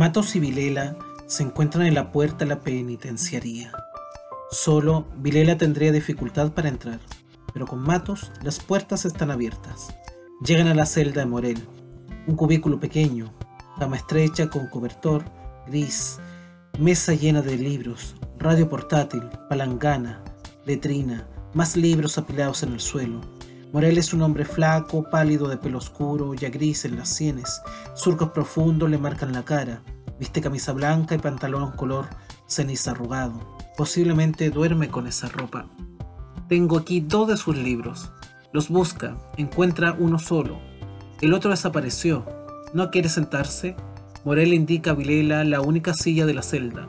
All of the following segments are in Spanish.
Matos y Vilela se encuentran en la puerta de la penitenciaría. Solo Vilela tendría dificultad para entrar, pero con Matos las puertas están abiertas. Llegan a la celda de Morel, un cubículo pequeño, cama estrecha con cobertor gris, mesa llena de libros, radio portátil, palangana, letrina, más libros apilados en el suelo. Morel es un hombre flaco, pálido de pelo oscuro, ya gris en las sienes, surcos profundos le marcan la cara, viste camisa blanca y pantalón color ceniza arrugado. Posiblemente duerme con esa ropa. Tengo aquí dos de sus libros. Los busca, encuentra uno solo. El otro desapareció. ¿No quiere sentarse? Morel indica a Vilela la única silla de la celda.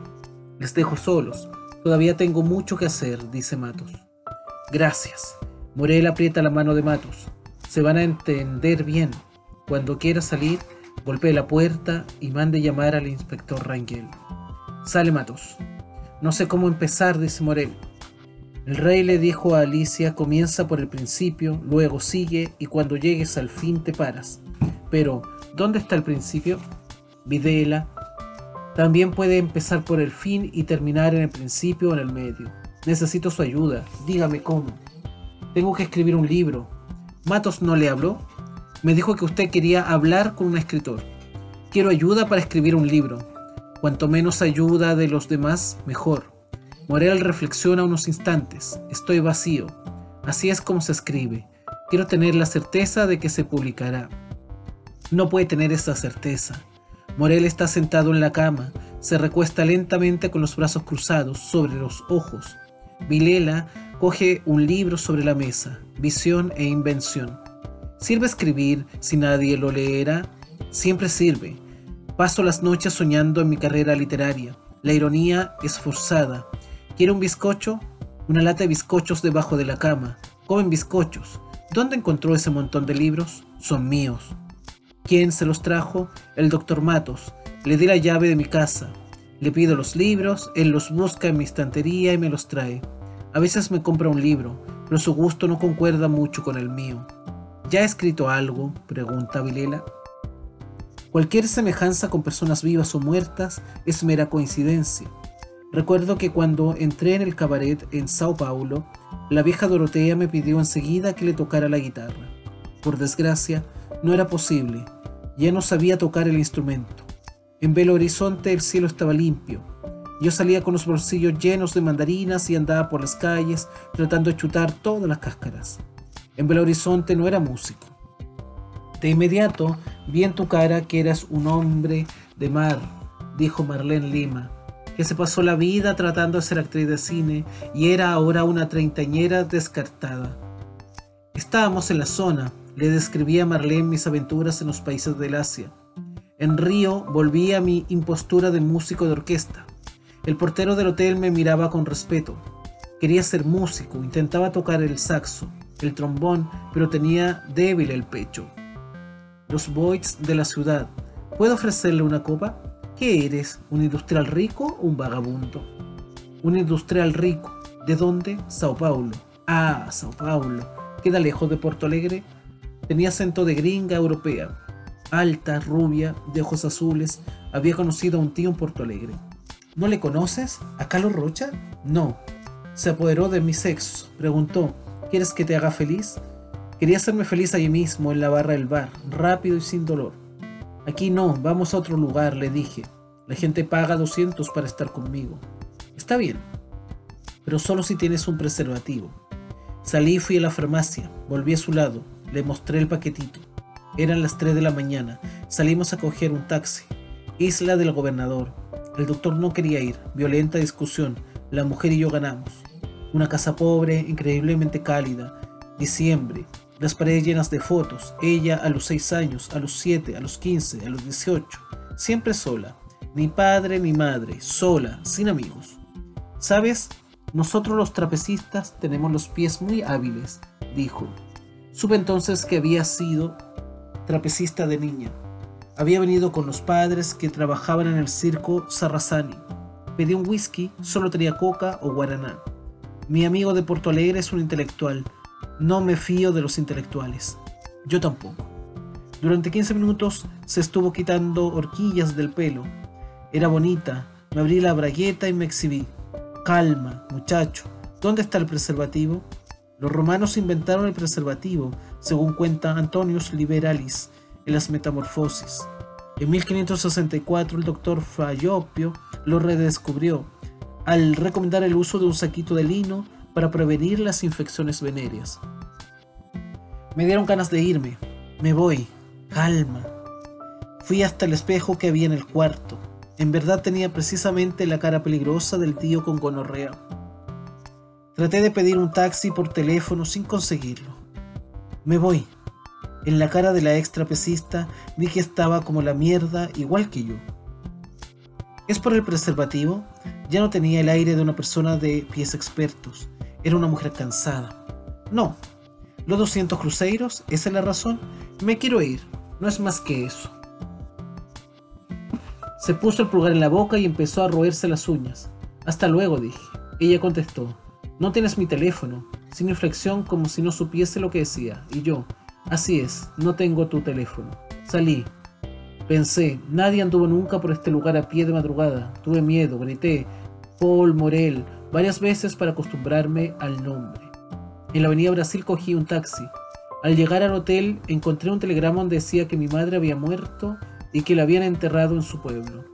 Les dejo solos. Todavía tengo mucho que hacer, dice Matos. Gracias. Morel aprieta la mano de Matos. Se van a entender bien. Cuando quiera salir, golpee la puerta y mande llamar al inspector Rangel. Sale Matos. No sé cómo empezar, dice Morel. El rey le dijo a Alicia, comienza por el principio, luego sigue y cuando llegues al fin te paras. Pero, ¿dónde está el principio? Videla. También puede empezar por el fin y terminar en el principio o en el medio. Necesito su ayuda. Dígame cómo. Tengo que escribir un libro. ¿Matos no le habló? Me dijo que usted quería hablar con un escritor. Quiero ayuda para escribir un libro. Cuanto menos ayuda de los demás, mejor. Morel reflexiona unos instantes. Estoy vacío. Así es como se escribe. Quiero tener la certeza de que se publicará. No puede tener esa certeza. Morel está sentado en la cama, se recuesta lentamente con los brazos cruzados sobre los ojos. Vilela coge un libro sobre la mesa, Visión e Invención. ¿Sirve escribir si nadie lo leerá? Siempre sirve. Paso las noches soñando en mi carrera literaria. La ironía es forzada. ¿Quiere un bizcocho? Una lata de bizcochos debajo de la cama. Comen bizcochos. ¿Dónde encontró ese montón de libros? Son míos. ¿Quién se los trajo? El doctor Matos. Le di la llave de mi casa. Le pido los libros, él los busca en mi estantería y me los trae. A veces me compra un libro, pero su gusto no concuerda mucho con el mío. ¿Ya ha escrito algo? pregunta Vilela. Cualquier semejanza con personas vivas o muertas es mera coincidencia. Recuerdo que cuando entré en el cabaret en Sao Paulo, la vieja Dorotea me pidió enseguida que le tocara la guitarra. Por desgracia, no era posible. Ya no sabía tocar el instrumento. En Belo Horizonte el cielo estaba limpio, yo salía con los bolsillos llenos de mandarinas y andaba por las calles tratando de chutar todas las cáscaras. En Belo Horizonte no era músico. De inmediato vi en tu cara que eras un hombre de mar, dijo Marlene Lima, que se pasó la vida tratando de ser actriz de cine y era ahora una treintañera descartada. Estábamos en la zona, le describí a Marlene mis aventuras en los países del Asia. En Río volví a mi impostura de músico de orquesta. El portero del hotel me miraba con respeto. Quería ser músico, intentaba tocar el saxo, el trombón, pero tenía débil el pecho. Los boys de la ciudad. ¿Puedo ofrecerle una copa? ¿Qué eres? ¿Un industrial rico o un vagabundo? Un industrial rico. ¿De dónde? Sao Paulo. Ah, Sao Paulo. ¿Queda lejos de Porto Alegre? Tenía acento de gringa europea. Alta, rubia, de ojos azules. Había conocido a un tío en Porto Alegre. ¿No le conoces? ¿A Carlos Rocha? No. Se apoderó de mi sexo. Preguntó, ¿quieres que te haga feliz? Quería hacerme feliz allí mismo, en la barra del bar, rápido y sin dolor. Aquí no, vamos a otro lugar, le dije. La gente paga 200 para estar conmigo. Está bien, pero solo si tienes un preservativo. Salí y fui a la farmacia, volví a su lado, le mostré el paquetito. Eran las 3 de la mañana, salimos a coger un taxi. Isla del Gobernador, el doctor no quería ir. Violenta discusión. La mujer y yo ganamos. Una casa pobre, increíblemente cálida. Diciembre. Las paredes llenas de fotos. Ella a los 6 años, a los 7, a los 15, a los 18. Siempre sola. Ni padre ni madre. Sola, sin amigos. ¿Sabes? Nosotros los trapecistas tenemos los pies muy hábiles, dijo. Supe entonces que había sido trapecista de niña. Había venido con los padres que trabajaban en el circo Sarrazani. Pedí un whisky, solo tenía coca o guaraná. Mi amigo de Porto Alegre es un intelectual. No me fío de los intelectuales. Yo tampoco. Durante 15 minutos se estuvo quitando horquillas del pelo. Era bonita. Me abrí la bragueta y me exhibí. Calma, muchacho. ¿Dónde está el preservativo? Los romanos inventaron el preservativo, según cuenta Antonius Liberalis en las Metamorfosis. En 1564 el doctor Fayopio lo redescubrió al recomendar el uso de un saquito de lino para prevenir las infecciones venéreas. Me dieron ganas de irme. Me voy. Calma. Fui hasta el espejo que había en el cuarto. En verdad tenía precisamente la cara peligrosa del tío con gonorrea. Traté de pedir un taxi por teléfono sin conseguirlo. Me voy. En la cara de la ex trapecista vi que estaba como la mierda, igual que yo. ¿Es por el preservativo? Ya no tenía el aire de una persona de pies expertos. Era una mujer cansada. No. Los 200 cruceros, esa es la razón. Me quiero ir. No es más que eso. Se puso el pulgar en la boca y empezó a roerse las uñas. Hasta luego, dije. Ella contestó. No tienes mi teléfono. Sin inflexión como si no supiese lo que decía. Y yo. Así es, no tengo tu teléfono. Salí. Pensé, nadie anduvo nunca por este lugar a pie de madrugada. Tuve miedo, grité. Paul Morel, varias veces para acostumbrarme al nombre. En la avenida Brasil cogí un taxi. Al llegar al hotel encontré un telegrama donde decía que mi madre había muerto y que la habían enterrado en su pueblo.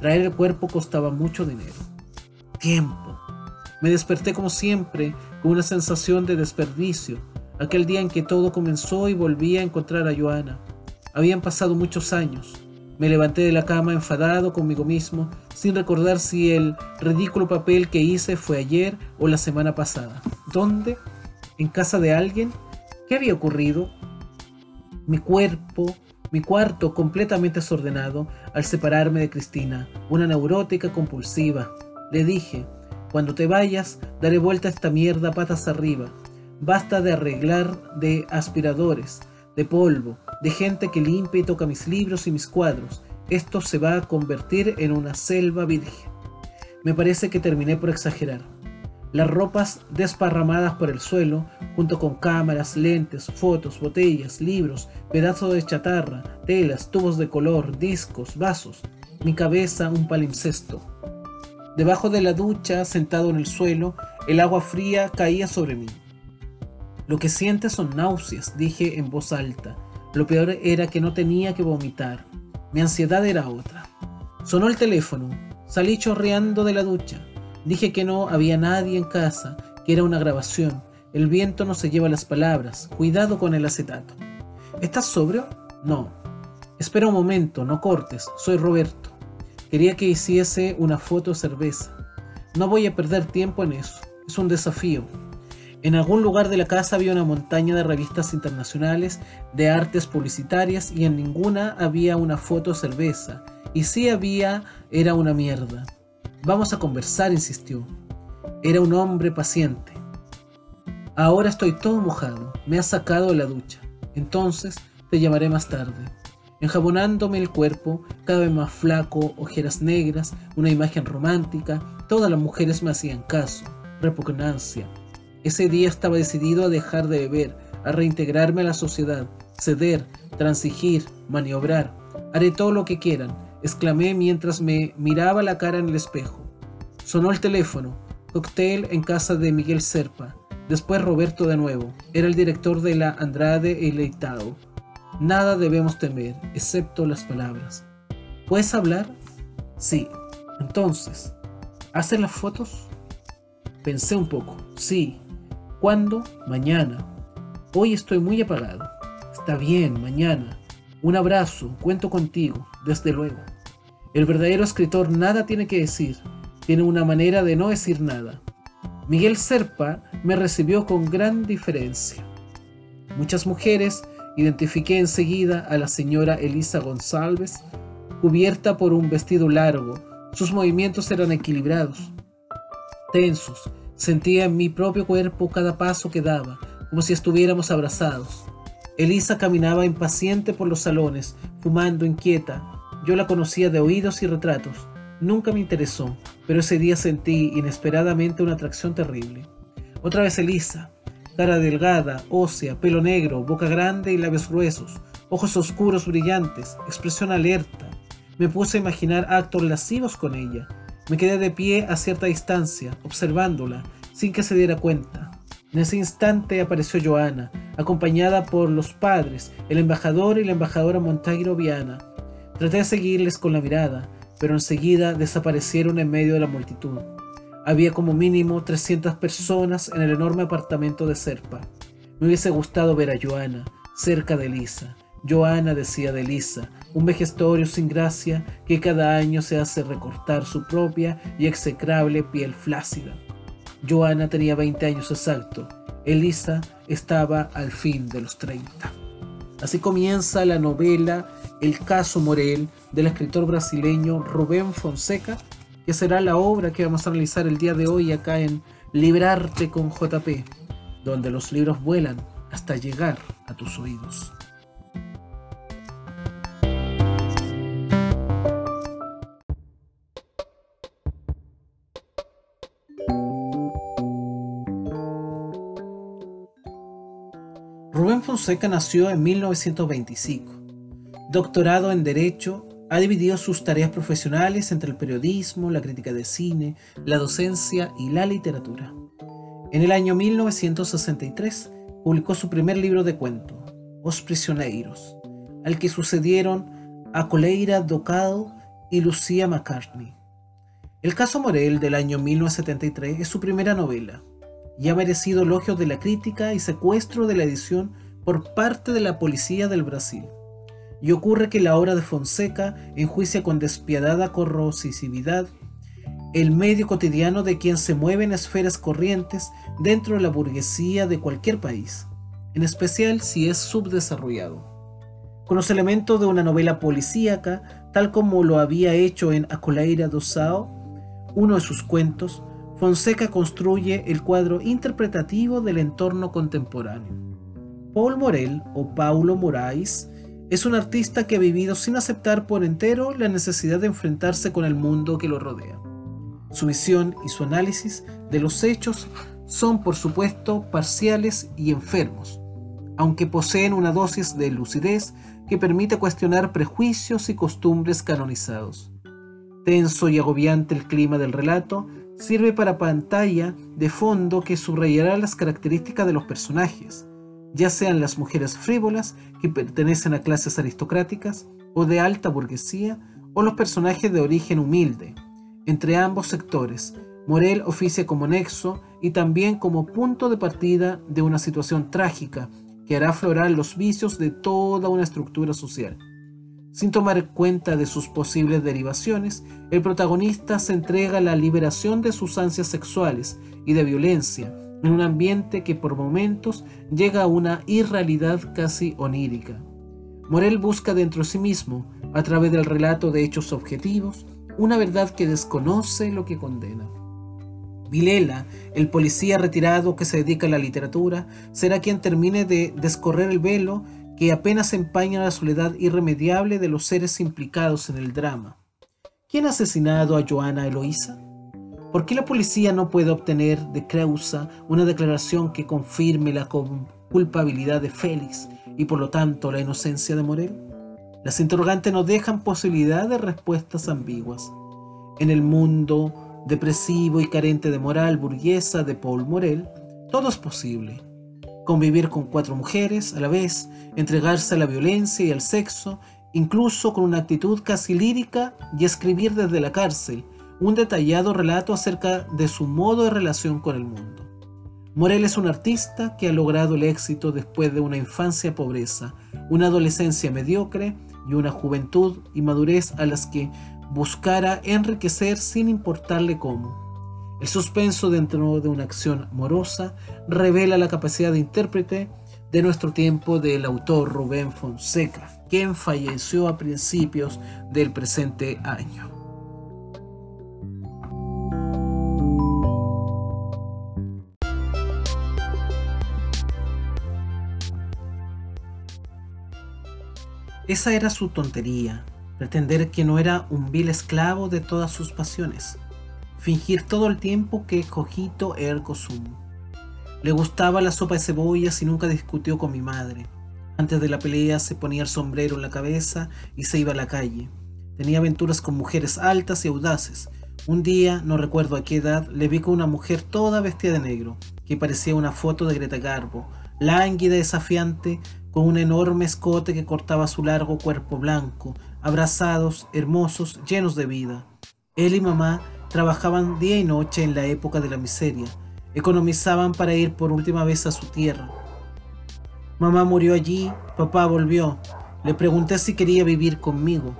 Traer el cuerpo costaba mucho dinero. Tiempo. Me desperté como siempre con una sensación de desperdicio, aquel día en que todo comenzó y volví a encontrar a Joana. Habían pasado muchos años. Me levanté de la cama enfadado conmigo mismo, sin recordar si el ridículo papel que hice fue ayer o la semana pasada. ¿Dónde? ¿En casa de alguien? ¿Qué había ocurrido? Mi cuerpo, mi cuarto completamente desordenado al separarme de Cristina, una neurótica compulsiva. Le dije, cuando te vayas, daré vuelta a esta mierda patas arriba. Basta de arreglar de aspiradores, de polvo, de gente que limpia y toca mis libros y mis cuadros. Esto se va a convertir en una selva virgen. Me parece que terminé por exagerar. Las ropas desparramadas por el suelo, junto con cámaras, lentes, fotos, botellas, libros, pedazos de chatarra, telas, tubos de color, discos, vasos. Mi cabeza un palimpsesto. Debajo de la ducha, sentado en el suelo, el agua fría caía sobre mí. Lo que sientes son náuseas, dije en voz alta. Lo peor era que no tenía que vomitar. Mi ansiedad era otra. Sonó el teléfono. Salí chorreando de la ducha. Dije que no había nadie en casa, que era una grabación. El viento no se lleva las palabras. Cuidado con el acetato. ¿Estás sobrio? No. Espera un momento, no cortes. Soy Roberto. Quería que hiciese una foto cerveza. No voy a perder tiempo en eso. Es un desafío. En algún lugar de la casa había una montaña de revistas internacionales de artes publicitarias y en ninguna había una foto cerveza. Y si había, era una mierda. Vamos a conversar, insistió. Era un hombre paciente. Ahora estoy todo mojado. Me has sacado de la ducha. Entonces te llamaré más tarde. Enjabonándome el cuerpo, cada vez más flaco, ojeras negras, una imagen romántica, todas las mujeres me hacían caso. Repugnancia, ese día estaba decidido a dejar de beber, a reintegrarme a la sociedad, ceder, transigir, maniobrar. Haré todo lo que quieran, exclamé mientras me miraba la cara en el espejo. Sonó el teléfono. Cóctel en casa de Miguel Serpa. Después Roberto de nuevo. Era el director de la Andrade Leitao. Nada debemos temer, excepto las palabras. ¿Puedes hablar? Sí. Entonces, ¿hacen las fotos? Pensé un poco. Sí, ¿Cuándo? Mañana. Hoy estoy muy apagado. Está bien, mañana. Un abrazo, cuento contigo, desde luego. El verdadero escritor nada tiene que decir, tiene una manera de no decir nada. Miguel Serpa me recibió con gran diferencia. Muchas mujeres identifiqué enseguida a la señora Elisa González, cubierta por un vestido largo. Sus movimientos eran equilibrados, tensos, Sentía en mi propio cuerpo cada paso que daba, como si estuviéramos abrazados. Elisa caminaba impaciente por los salones, fumando inquieta. Yo la conocía de oídos y retratos. Nunca me interesó, pero ese día sentí inesperadamente una atracción terrible. Otra vez Elisa, cara delgada, ósea, pelo negro, boca grande y labios gruesos, ojos oscuros brillantes, expresión alerta. Me puse a imaginar actos lascivos con ella. Me quedé de pie a cierta distancia, observándola, sin que se diera cuenta. En ese instante apareció Joana, acompañada por los padres, el embajador y la embajadora Montaguero Viana. Traté de seguirles con la mirada, pero enseguida desaparecieron en medio de la multitud. Había como mínimo 300 personas en el enorme apartamento de Serpa. Me hubiese gustado ver a Joana, cerca de Lisa. Joana decía de Lisa, un vejestorio sin gracia que cada año se hace recortar su propia y execrable piel flácida. Joana tenía 20 años exacto, Elisa estaba al fin de los 30. Así comienza la novela El caso Morel del escritor brasileño Rubén Fonseca, que será la obra que vamos a analizar el día de hoy acá en Librarte con JP, donde los libros vuelan hasta llegar a tus oídos. Rubén Fonseca nació en 1925. Doctorado en Derecho, ha dividido sus tareas profesionales entre el periodismo, la crítica de cine, la docencia y la literatura. En el año 1963 publicó su primer libro de cuento, Os Prisioneiros, al que sucedieron a Coleira Docado y Lucía McCartney. El caso Morel del año 1973 es su primera novela y ha merecido elogios de la crítica y secuestro de la edición por parte de la policía del Brasil. Y ocurre que la obra de Fonseca enjuicia con despiadada corrosividad el medio cotidiano de quien se mueve en esferas corrientes dentro de la burguesía de cualquier país, en especial si es subdesarrollado. Con los elementos de una novela policíaca, tal como lo había hecho en Acoleira do Sao, uno de sus cuentos, Fonseca construye el cuadro interpretativo del entorno contemporáneo. Paul Morel o Paulo Moraes es un artista que ha vivido sin aceptar por entero la necesidad de enfrentarse con el mundo que lo rodea. Su visión y su análisis de los hechos son por supuesto parciales y enfermos, aunque poseen una dosis de lucidez que permite cuestionar prejuicios y costumbres canonizados. Tenso y agobiante el clima del relato sirve para pantalla de fondo que subrayará las características de los personajes, ya sean las mujeres frívolas que pertenecen a clases aristocráticas o de alta burguesía, o los personajes de origen humilde. Entre ambos sectores, Morel oficia como nexo y también como punto de partida de una situación trágica que hará aflorar los vicios de toda una estructura social. Sin tomar cuenta de sus posibles derivaciones, el protagonista se entrega a la liberación de sus ansias sexuales y de violencia en un ambiente que por momentos llega a una irrealidad casi onírica. Morel busca dentro de sí mismo, a través del relato de hechos objetivos, una verdad que desconoce lo que condena. Vilela, el policía retirado que se dedica a la literatura, será quien termine de descorrer el velo que apenas empaña la soledad irremediable de los seres implicados en el drama. ¿Quién ha asesinado a Joana Eloísa? ¿Por qué la policía no puede obtener de Creusa una declaración que confirme la culpabilidad de Félix y por lo tanto la inocencia de Morel? Las interrogantes no dejan posibilidad de respuestas ambiguas. En el mundo depresivo y carente de moral burguesa de Paul Morel, todo es posible convivir con cuatro mujeres a la vez, entregarse a la violencia y al sexo, incluso con una actitud casi lírica y escribir desde la cárcel un detallado relato acerca de su modo de relación con el mundo. Morel es un artista que ha logrado el éxito después de una infancia pobreza, una adolescencia mediocre y una juventud y madurez a las que buscara enriquecer sin importarle cómo. El suspenso dentro de una acción morosa revela la capacidad de intérprete de nuestro tiempo del autor Rubén Fonseca, quien falleció a principios del presente año. Esa era su tontería, pretender que no era un vil esclavo de todas sus pasiones fingir todo el tiempo que cogito ergo sum. Le gustaba la sopa de cebollas y nunca discutió con mi madre. Antes de la pelea se ponía el sombrero en la cabeza y se iba a la calle. Tenía aventuras con mujeres altas y audaces. Un día, no recuerdo a qué edad, le vi con una mujer toda vestida de negro, que parecía una foto de Greta Garbo, lánguida y desafiante, con un enorme escote que cortaba su largo cuerpo blanco, abrazados, hermosos, llenos de vida. Él y mamá trabajaban día y noche en la época de la miseria, economizaban para ir por última vez a su tierra. Mamá murió allí, papá volvió. Le pregunté si quería vivir conmigo.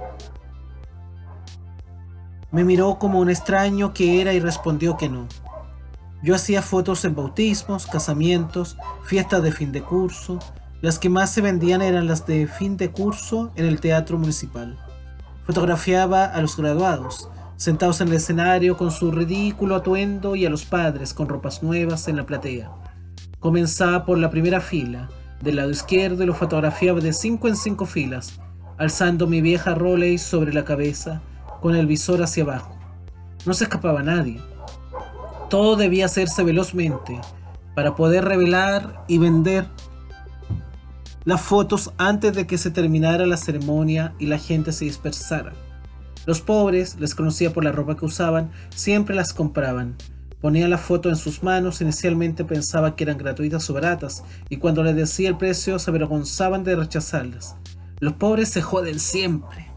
Me miró como un extraño que era y respondió que no. Yo hacía fotos en bautismos, casamientos, fiestas de fin de curso. Las que más se vendían eran las de fin de curso en el teatro municipal. Fotografiaba a los graduados, sentados en el escenario con su ridículo atuendo y a los padres con ropas nuevas en la platea. Comenzaba por la primera fila, del lado izquierdo y lo fotografiaba de cinco en cinco filas, alzando mi vieja Rolex sobre la cabeza con el visor hacia abajo. No se escapaba nadie. Todo debía hacerse velozmente para poder revelar y vender las fotos antes de que se terminara la ceremonia y la gente se dispersara. Los pobres, les conocía por la ropa que usaban, siempre las compraban. Ponía la foto en sus manos, inicialmente pensaba que eran gratuitas o baratas, y cuando le decía el precio se avergonzaban de rechazarlas. Los pobres se joden siempre.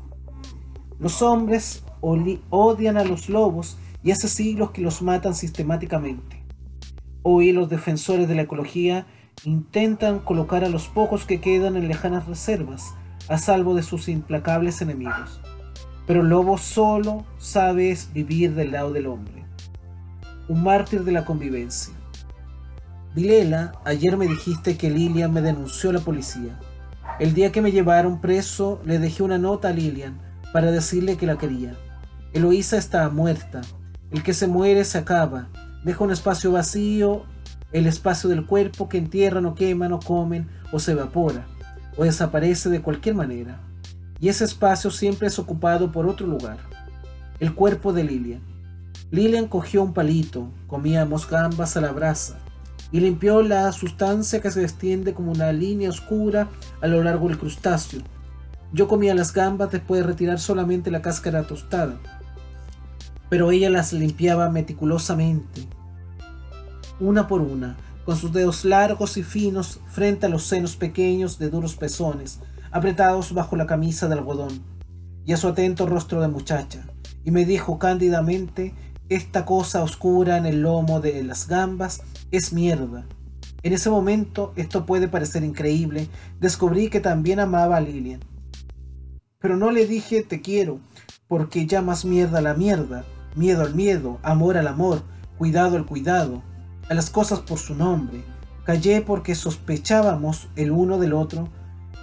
Los hombres odian a los lobos y hace siglos que los matan sistemáticamente. Hoy los defensores de la ecología intentan colocar a los pocos que quedan en lejanas reservas, a salvo de sus implacables enemigos. Pero el lobo solo sabe vivir del lado del hombre. Un mártir de la convivencia. Vilela, ayer me dijiste que Lilian me denunció a la policía. El día que me llevaron preso le dejé una nota a Lilian para decirle que la quería. Eloísa estaba muerta. El que se muere se acaba. Deja un espacio vacío, el espacio del cuerpo que entierran o queman o comen o se evapora o desaparece de cualquier manera. Y ese espacio siempre es ocupado por otro lugar. El cuerpo de Lilian. Lilian cogió un palito, comíamos gambas a la brasa y limpió la sustancia que se extiende como una línea oscura a lo largo del crustáceo yo comía las gambas después de retirar solamente la cáscara tostada, pero ella las limpiaba meticulosamente, una por una, con sus dedos largos y finos frente a los senos pequeños de duros pezones, apretados bajo la camisa de algodón, y a su atento rostro de muchacha, y me dijo cándidamente, esta cosa oscura en el lomo de las gambas es mierda. En ese momento, esto puede parecer increíble, descubrí que también amaba a Lilian pero no le dije te quiero, porque llamas mierda a la mierda, miedo al miedo, amor al amor, cuidado al cuidado, a las cosas por su nombre. Callé porque sospechábamos el uno del otro.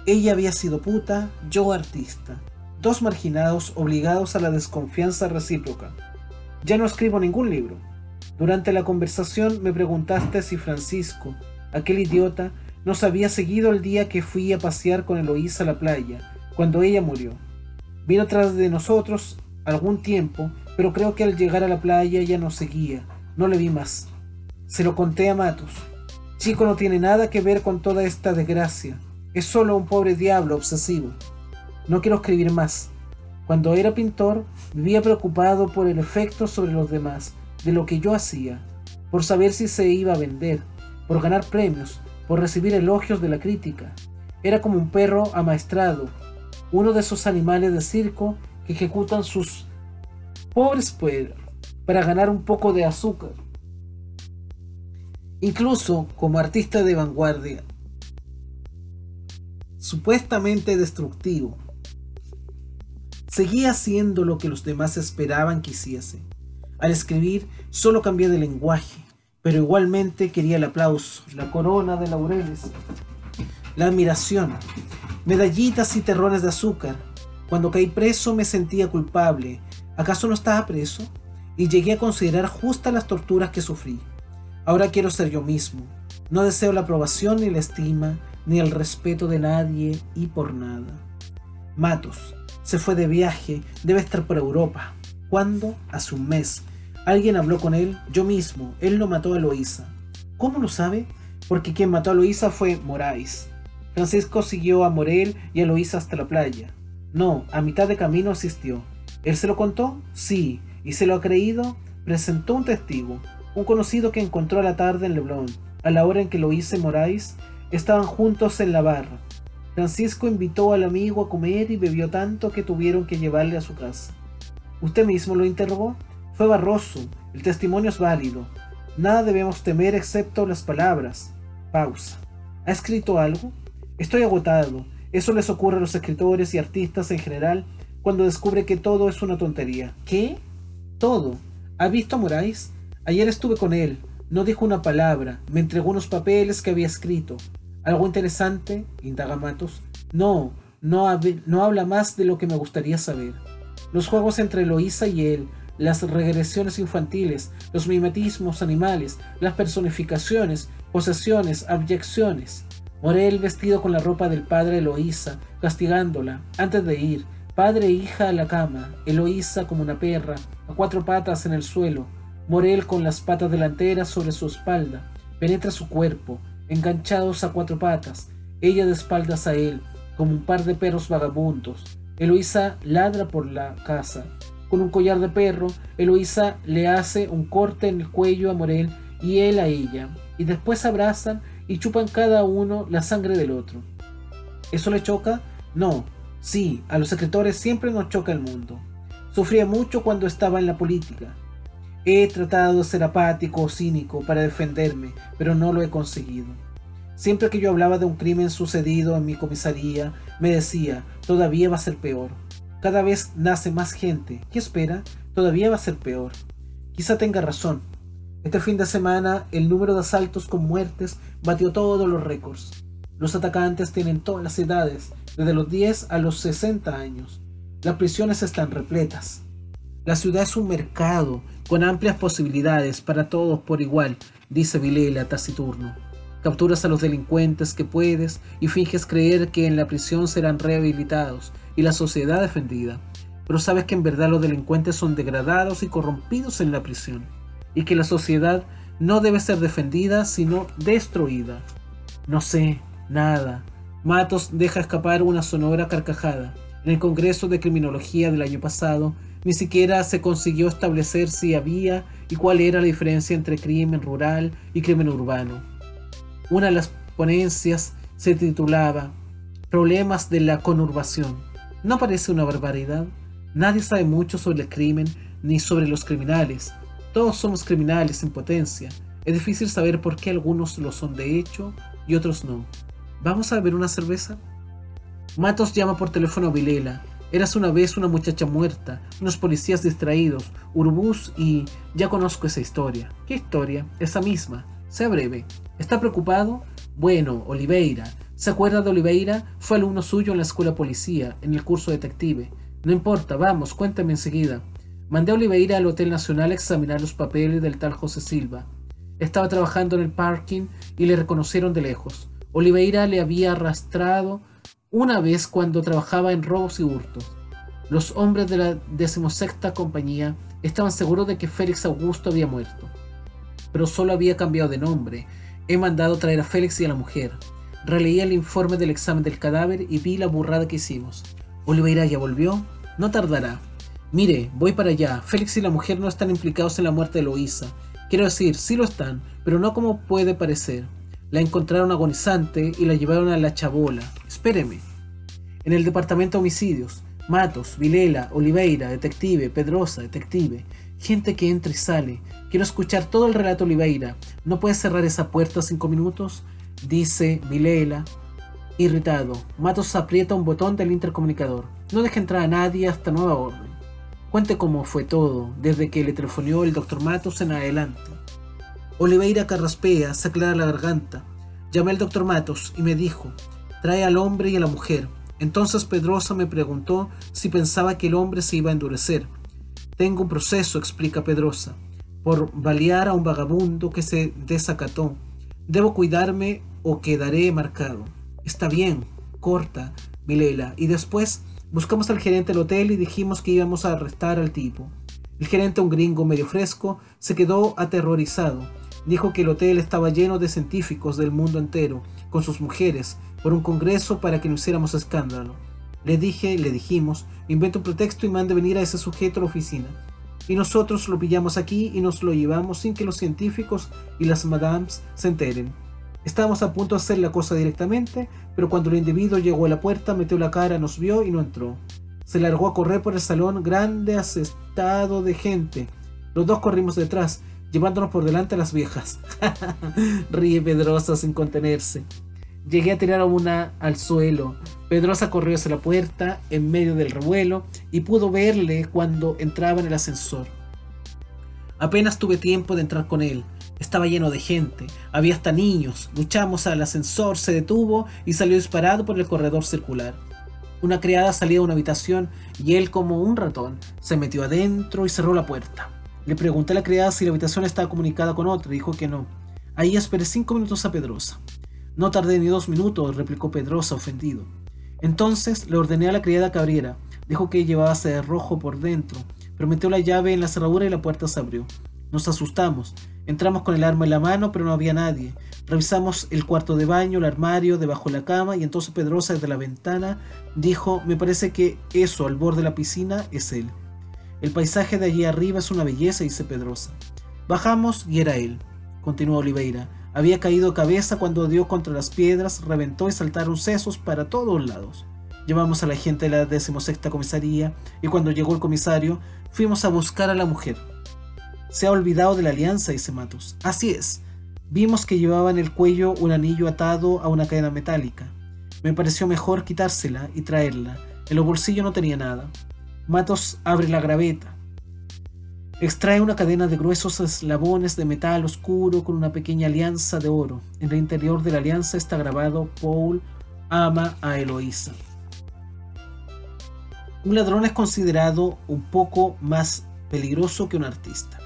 Ella había sido puta, yo artista. Dos marginados obligados a la desconfianza recíproca. Ya no escribo ningún libro. Durante la conversación me preguntaste si Francisco, aquel idiota, nos había seguido el día que fui a pasear con Eloísa a la playa cuando ella murió. Vino tras de nosotros algún tiempo, pero creo que al llegar a la playa ya nos seguía. No le vi más. Se lo conté a Matos. Chico no tiene nada que ver con toda esta desgracia. Es solo un pobre diablo obsesivo. No quiero escribir más. Cuando era pintor, vivía preocupado por el efecto sobre los demás de lo que yo hacía, por saber si se iba a vender, por ganar premios, por recibir elogios de la crítica. Era como un perro amaestrado, uno de esos animales de circo que ejecutan sus pobres pueblos para ganar un poco de azúcar. Incluso como artista de vanguardia, supuestamente destructivo, seguía haciendo lo que los demás esperaban que hiciese. Al escribir solo cambié de lenguaje, pero igualmente quería el aplauso, la corona de laureles, la admiración, medallitas y terrones de azúcar. Cuando caí preso me sentía culpable. ¿Acaso no estaba preso? Y llegué a considerar justas las torturas que sufrí. Ahora quiero ser yo mismo. No deseo la aprobación ni la estima, ni el respeto de nadie y por nada. Matos se fue de viaje, debe estar por Europa. ¿Cuándo? Hace un mes. Alguien habló con él, yo mismo. Él lo mató a Loísa. ¿Cómo lo sabe? Porque quien mató a Loísa fue Moraes. Francisco siguió a Morel y a Loíza hasta la playa. No, a mitad de camino asistió. ¿Él se lo contó? Sí. ¿Y se lo ha creído? Presentó un testigo, un conocido que encontró a la tarde en Leblon, a la hora en que lo hice Moraes, estaban juntos en la barra. Francisco invitó al amigo a comer y bebió tanto que tuvieron que llevarle a su casa. ¿Usted mismo lo interrogó? Fue Barroso. El testimonio es válido. Nada debemos temer excepto las palabras. Pausa. ¿Ha escrito algo? Estoy agotado. Eso les ocurre a los escritores y artistas en general cuando descubre que todo es una tontería. ¿Qué? Todo. ¿Ha visto a Moraes? Ayer estuve con él. No dijo una palabra. Me entregó unos papeles que había escrito. ¿Algo interesante? indaga Matos. No, no, no habla más de lo que me gustaría saber. Los juegos entre Eloísa y él, las regresiones infantiles, los mimetismos animales, las personificaciones, posesiones, abyecciones. Morel vestido con la ropa del padre Eloísa, castigándola, antes de ir, padre e hija a la cama, Eloísa como una perra, a cuatro patas en el suelo, Morel con las patas delanteras sobre su espalda, penetra su cuerpo, enganchados a cuatro patas, ella de espaldas a él, como un par de perros vagabundos. Eloísa ladra por la casa. Con un collar de perro, Eloísa le hace un corte en el cuello a Morel y él a ella, y después abrazan y chupan cada uno la sangre del otro. ¿Eso le choca? No. Sí, a los escritores siempre nos choca el mundo. Sufría mucho cuando estaba en la política. He tratado de ser apático o cínico para defenderme, pero no lo he conseguido. Siempre que yo hablaba de un crimen sucedido en mi comisaría, me decía, todavía va a ser peor. Cada vez nace más gente. ¿Qué espera? Todavía va a ser peor. Quizá tenga razón. Este fin de semana el número de asaltos con muertes batió todos los récords. Los atacantes tienen todas las edades, desde los 10 a los 60 años. Las prisiones están repletas. La ciudad es un mercado con amplias posibilidades para todos por igual, dice Vilela taciturno. Capturas a los delincuentes que puedes y finges creer que en la prisión serán rehabilitados y la sociedad defendida. Pero sabes que en verdad los delincuentes son degradados y corrompidos en la prisión y que la sociedad no debe ser defendida sino destruida. No sé, nada. Matos deja escapar una sonora carcajada. En el Congreso de Criminología del año pasado, ni siquiera se consiguió establecer si había y cuál era la diferencia entre crimen rural y crimen urbano. Una de las ponencias se titulaba Problemas de la conurbación. ¿No parece una barbaridad? Nadie sabe mucho sobre el crimen ni sobre los criminales. Todos somos criminales en potencia. Es difícil saber por qué algunos lo son de hecho y otros no. ¿Vamos a beber una cerveza? Matos llama por teléfono a Vilela Eras una vez una muchacha muerta, unos policías distraídos, Urbús y ya conozco esa historia. ¿Qué historia? Esa misma. Sea breve. ¿Está preocupado? Bueno, Oliveira. ¿Se acuerda de Oliveira? Fue alumno suyo en la escuela policía, en el curso detective. No importa, vamos, cuéntame enseguida. Mandé a Oliveira al Hotel Nacional a examinar los papeles del tal José Silva. Estaba trabajando en el parking y le reconocieron de lejos. Oliveira le había arrastrado una vez cuando trabajaba en robos y hurtos. Los hombres de la decimosexta compañía estaban seguros de que Félix Augusto había muerto, pero solo había cambiado de nombre. He mandado traer a Félix y a la mujer. Releí el informe del examen del cadáver y vi la burrada que hicimos. Oliveira ya volvió. No tardará. Mire, voy para allá. Félix y la mujer no están implicados en la muerte de Loísa. Quiero decir, sí lo están, pero no como puede parecer. La encontraron agonizante y la llevaron a la chabola. Espéreme. En el departamento de homicidios, Matos, Vilela, Oliveira, detective, Pedrosa, detective. Gente que entra y sale. Quiero escuchar todo el relato Oliveira. ¿No puedes cerrar esa puerta cinco minutos? Dice Vilela, irritado. Matos aprieta un botón del intercomunicador. No deje entrar a nadie hasta nueva orden. Cuente cómo fue todo, desde que le telefonió el doctor Matos en adelante. Oliveira carraspea, se aclara la garganta. Llamé al doctor Matos y me dijo, trae al hombre y a la mujer. Entonces Pedrosa me preguntó si pensaba que el hombre se iba a endurecer. Tengo un proceso, explica Pedrosa, por balear a un vagabundo que se desacató. Debo cuidarme o quedaré marcado. Está bien, corta, Milela. Y después buscamos al gerente del hotel y dijimos que íbamos a arrestar al tipo. El gerente, un gringo medio fresco, se quedó aterrorizado dijo que el hotel estaba lleno de científicos del mundo entero, con sus mujeres, por un congreso para que no hiciéramos escándalo. Le dije, le dijimos, inventa un pretexto y mande venir a ese sujeto a la oficina. Y nosotros lo pillamos aquí y nos lo llevamos sin que los científicos y las madames se enteren. Estábamos a punto de hacer la cosa directamente, pero cuando el individuo llegó a la puerta, metió la cara, nos vio y no entró. Se largó a correr por el salón grande, asestado de gente. Los dos corrimos detrás, llevándonos por delante a las viejas. Ríe Pedrosa sin contenerse. Llegué a tirar a una al suelo. Pedrosa corrió hacia la puerta en medio del revuelo y pudo verle cuando entraba en el ascensor. Apenas tuve tiempo de entrar con él. Estaba lleno de gente, había hasta niños. Luchamos al ascensor, se detuvo y salió disparado por el corredor circular. Una criada salía de una habitación y él, como un ratón, se metió adentro y cerró la puerta. Le pregunté a la criada si la habitación estaba comunicada con otra. Dijo que no. Ahí esperé cinco minutos a Pedrosa. No tardé ni dos minutos, replicó Pedrosa ofendido. Entonces le ordené a la criada que abriera. Dijo que llevaba rojo por dentro. Pero metió la llave en la cerradura y la puerta se abrió. Nos asustamos. Entramos con el arma en la mano, pero no había nadie. Revisamos el cuarto de baño, el armario, debajo de la cama, y entonces Pedrosa desde la ventana dijo, me parece que eso al borde de la piscina es él. El paisaje de allí arriba es una belleza, dice Pedrosa. Bajamos y era él, continuó Oliveira. Había caído cabeza cuando dio contra las piedras, reventó y saltaron sesos para todos lados. Llevamos a la gente de la decimosexta comisaría y cuando llegó el comisario fuimos a buscar a la mujer. Se ha olvidado de la alianza, dice Matos. Así es. Vimos que llevaba en el cuello un anillo atado a una cadena metálica. Me pareció mejor quitársela y traerla. En los bolsillos no tenía nada. Matos abre la graveta. Extrae una cadena de gruesos eslabones de metal oscuro con una pequeña alianza de oro. En el interior de la alianza está grabado Paul ama a Eloísa. Un ladrón es considerado un poco más peligroso que un artista.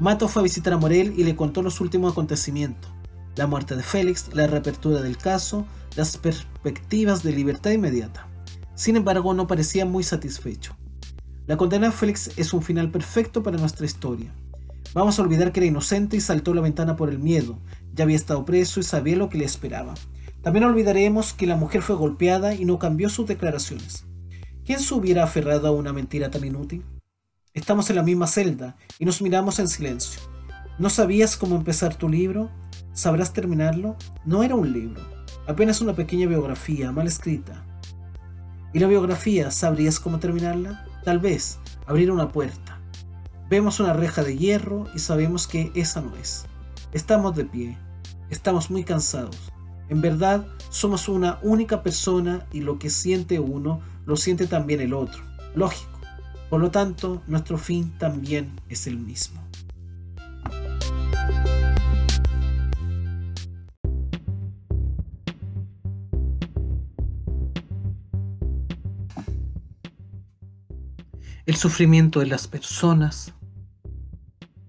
Matos fue a visitar a Morel y le contó los últimos acontecimientos. La muerte de Félix, la reapertura del caso, las perspectivas de libertad inmediata. Sin embargo, no parecía muy satisfecho. La condena de Félix es un final perfecto para nuestra historia. Vamos a olvidar que era inocente y saltó la ventana por el miedo. Ya había estado preso y sabía lo que le esperaba. También olvidaremos que la mujer fue golpeada y no cambió sus declaraciones. ¿Quién se hubiera aferrado a una mentira tan inútil? Estamos en la misma celda y nos miramos en silencio. ¿No sabías cómo empezar tu libro? ¿Sabrás terminarlo? No era un libro, apenas una pequeña biografía mal escrita. ¿Y la biografía sabrías cómo terminarla? Tal vez abrir una puerta. Vemos una reja de hierro y sabemos que esa no es. Estamos de pie, estamos muy cansados. En verdad, somos una única persona y lo que siente uno lo siente también el otro. Lógico. Por lo tanto, nuestro fin también es el mismo. El sufrimiento de las personas,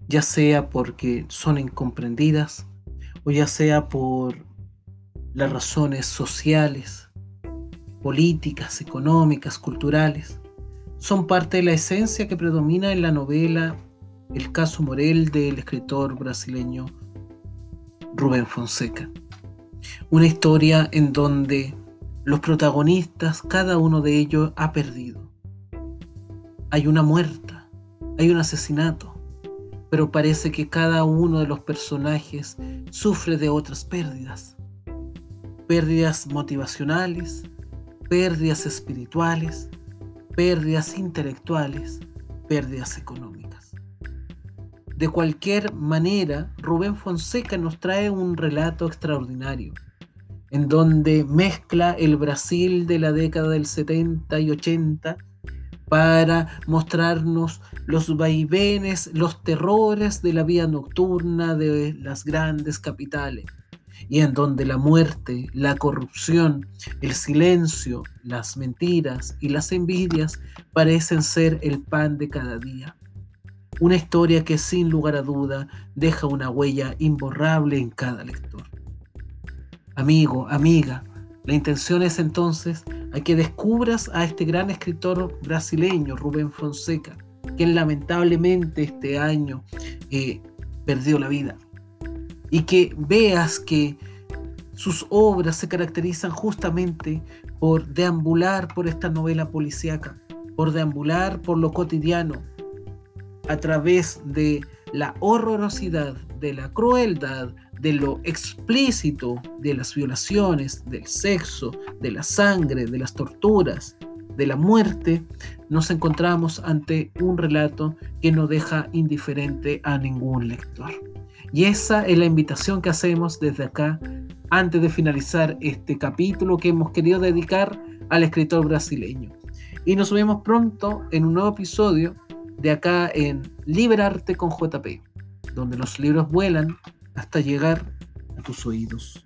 ya sea porque son incomprendidas o ya sea por las razones sociales, políticas, económicas, culturales, son parte de la esencia que predomina en la novela El caso Morel del escritor brasileño Rubén Fonseca. Una historia en donde los protagonistas, cada uno de ellos ha perdido. Hay una muerta, hay un asesinato, pero parece que cada uno de los personajes sufre de otras pérdidas. Pérdidas motivacionales, pérdidas espirituales, pérdidas intelectuales, pérdidas económicas. De cualquier manera, Rubén Fonseca nos trae un relato extraordinario, en donde mezcla el Brasil de la década del 70 y 80 para mostrarnos los vaivenes, los terrores de la vida nocturna de las grandes capitales y en donde la muerte, la corrupción, el silencio, las mentiras y las envidias parecen ser el pan de cada día. Una historia que sin lugar a duda deja una huella imborrable en cada lector. Amigo, amiga, la intención es entonces a que descubras a este gran escritor brasileño, Rubén Fonseca, quien lamentablemente este año eh, perdió la vida. Y que veas que sus obras se caracterizan justamente por deambular por esta novela policíaca, por deambular por lo cotidiano, a través de la horrorosidad, de la crueldad, de lo explícito de las violaciones, del sexo, de la sangre, de las torturas, de la muerte, nos encontramos ante un relato que no deja indiferente a ningún lector. Y esa es la invitación que hacemos desde acá antes de finalizar este capítulo que hemos querido dedicar al escritor brasileño. Y nos vemos pronto en un nuevo episodio de acá en Liberarte con JP, donde los libros vuelan hasta llegar a tus oídos.